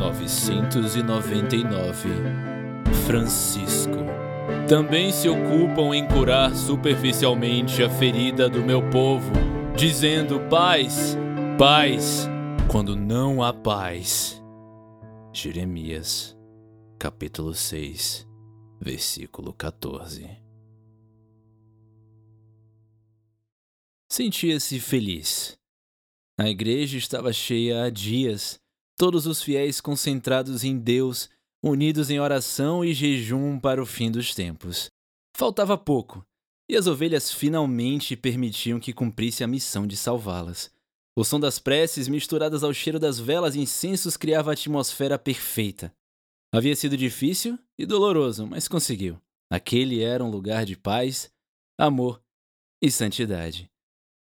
999 Francisco. Também se ocupam em curar superficialmente a ferida do meu povo, dizendo paz, paz, quando não há paz. Jeremias, capítulo 6, versículo 14. Sentia-se feliz. A igreja estava cheia há dias, todos os fiéis concentrados em Deus, unidos em oração e jejum para o fim dos tempos. Faltava pouco, e as ovelhas finalmente permitiam que cumprisse a missão de salvá-las. O som das preces, misturadas ao cheiro das velas e incensos, criava a atmosfera perfeita. Havia sido difícil e doloroso, mas conseguiu. Aquele era um lugar de paz, amor e santidade.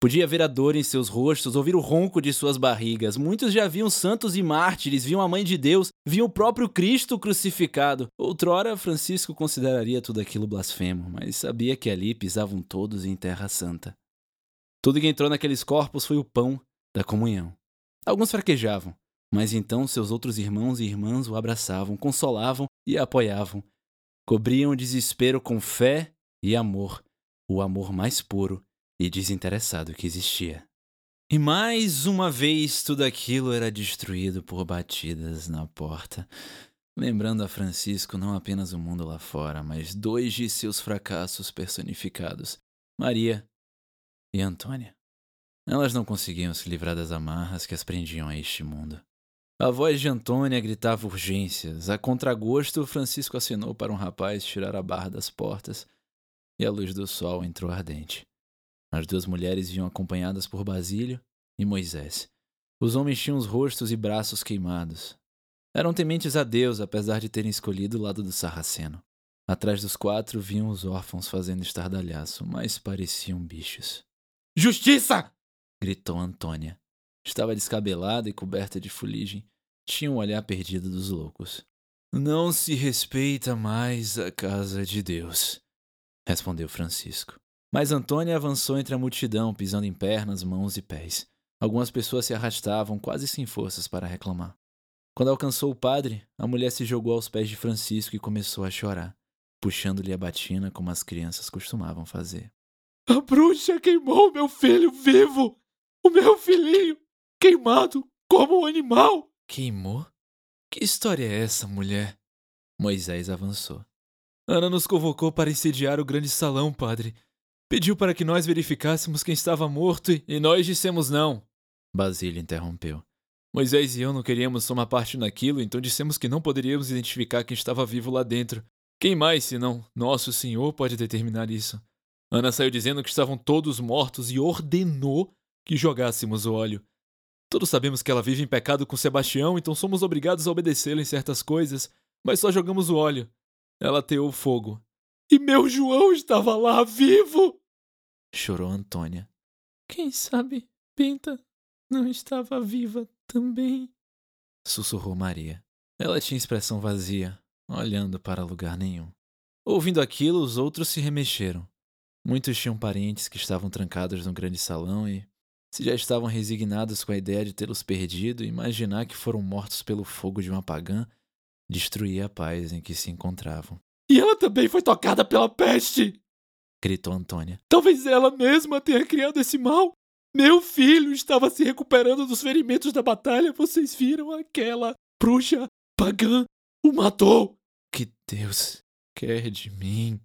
Podia ver a dor em seus rostos, ouvir o ronco de suas barrigas. Muitos já viam santos e mártires, viam a Mãe de Deus, viam o próprio Cristo crucificado. Outrora, Francisco consideraria tudo aquilo blasfemo, mas sabia que ali pisavam todos em terra santa. Tudo que entrou naqueles corpos foi o pão da comunhão. Alguns fraquejavam, mas então seus outros irmãos e irmãs o abraçavam, consolavam e apoiavam. Cobriam o desespero com fé e amor, o amor mais puro e desinteressado que existia. E mais uma vez tudo aquilo era destruído por batidas na porta, lembrando a Francisco não apenas o mundo lá fora, mas dois de seus fracassos personificados, Maria e Antônia. Elas não conseguiam se livrar das amarras que as prendiam a este mundo. A voz de Antônia gritava urgências. A contragosto, Francisco assinou para um rapaz tirar a barra das portas e a luz do sol entrou ardente. As duas mulheres vinham acompanhadas por Basílio e Moisés. Os homens tinham os rostos e braços queimados. Eram tementes a Deus, apesar de terem escolhido o lado do sarraceno. Atrás dos quatro vinham os órfãos fazendo estardalhaço, mas pareciam bichos. Justiça! gritou Antônia. Estava descabelada e coberta de fuligem. Tinha um olhar perdido dos loucos. Não se respeita mais a casa de Deus, respondeu Francisco. Mas Antônia avançou entre a multidão, pisando em pernas, mãos e pés. Algumas pessoas se arrastavam, quase sem forças, para reclamar. Quando alcançou o padre, a mulher se jogou aos pés de Francisco e começou a chorar, puxando-lhe a batina como as crianças costumavam fazer. A bruxa queimou meu filho vivo! O meu filhinho! Queimado como um animal! Queimou? Que história é essa, mulher? Moisés avançou. Ana nos convocou para incendiar o grande salão, padre. Pediu para que nós verificássemos quem estava morto e nós dissemos não. Basílio interrompeu. Moisés e eu não queríamos tomar parte naquilo, então dissemos que não poderíamos identificar quem estava vivo lá dentro. Quem mais, senão nosso Senhor, pode determinar isso? Ana saiu dizendo que estavam todos mortos e ordenou que jogássemos o óleo. Todos sabemos que ela vive em pecado com Sebastião, então somos obrigados a obedecê-la em certas coisas, mas só jogamos o óleo. Ela teou fogo. E meu João estava lá vivo! Chorou Antônia. Quem sabe Pinta não estava viva também? sussurrou Maria. Ela tinha expressão vazia, olhando para lugar nenhum. Ouvindo aquilo, os outros se remexeram. Muitos tinham parentes que estavam trancados no grande salão e, se já estavam resignados com a ideia de tê-los perdido, imaginar que foram mortos pelo fogo de uma pagã destruía a paz em que se encontravam. E ela também foi tocada pela peste! Gritou Antônia. Talvez ela mesma tenha criado esse mal. Meu filho estava se recuperando dos ferimentos da batalha. Vocês viram aquela bruxa pagã o matou. Que Deus quer de mim?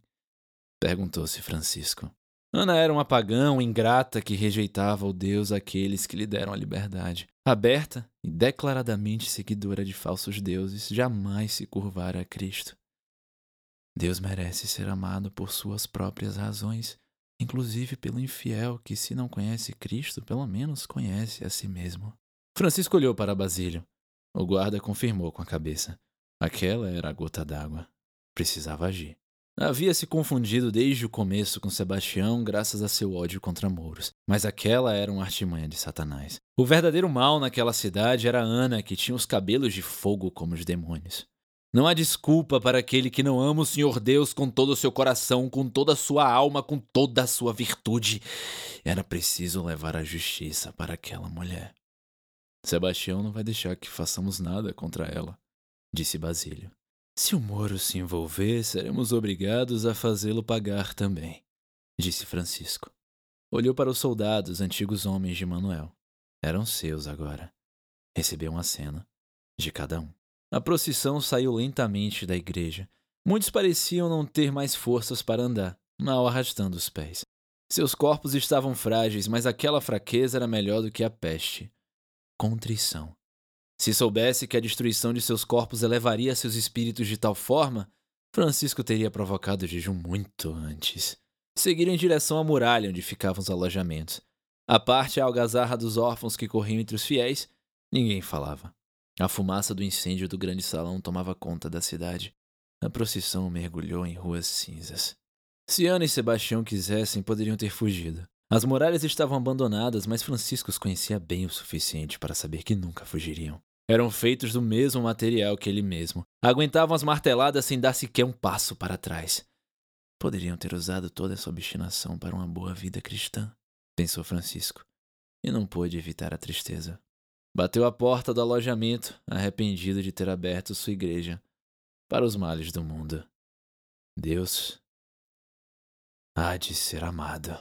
perguntou-se Francisco. Ana era uma pagã, ingrata que rejeitava o Deus aqueles que lhe deram a liberdade. Aberta e declaradamente seguidora de falsos deuses, jamais se curvara a Cristo. Deus merece ser amado por suas próprias razões, inclusive pelo infiel que, se não conhece Cristo, pelo menos conhece a si mesmo. Francisco olhou para Basílio. O guarda confirmou com a cabeça. Aquela era a gota d'água. Precisava agir. Havia se confundido desde o começo com Sebastião graças a seu ódio contra Mouros, mas aquela era uma artimanha de Satanás. O verdadeiro mal naquela cidade era Ana, que tinha os cabelos de fogo como os demônios. Não há desculpa para aquele que não ama o Senhor Deus com todo o seu coração, com toda a sua alma, com toda a sua virtude. Era preciso levar a justiça para aquela mulher. Sebastião não vai deixar que façamos nada contra ela, disse Basílio. Se o Moro se envolver, seremos obrigados a fazê-lo pagar também, disse Francisco. Olhou para os soldados, antigos homens de Manuel. Eram seus agora. Recebeu um aceno de cada um. A procissão saiu lentamente da igreja. Muitos pareciam não ter mais forças para andar, mal arrastando os pés. Seus corpos estavam frágeis, mas aquela fraqueza era melhor do que a peste. Contrição. Se soubesse que a destruição de seus corpos elevaria seus espíritos de tal forma, Francisco teria provocado o jejum muito antes. Seguiram em direção à muralha onde ficavam os alojamentos. A parte a algazarra dos órfãos que corriam entre os fiéis, ninguém falava. A fumaça do incêndio do grande salão tomava conta da cidade. A procissão mergulhou em ruas cinzas. Se Ana e Sebastião quisessem, poderiam ter fugido. As muralhas estavam abandonadas, mas Francisco os conhecia bem o suficiente para saber que nunca fugiriam. Eram feitos do mesmo material que ele mesmo. Aguentavam as marteladas sem dar sequer um passo para trás. Poderiam ter usado toda essa obstinação para uma boa vida cristã, pensou Francisco, e não pôde evitar a tristeza. Bateu à porta do alojamento, arrependido de ter aberto sua igreja para os males do mundo. Deus há de ser amado.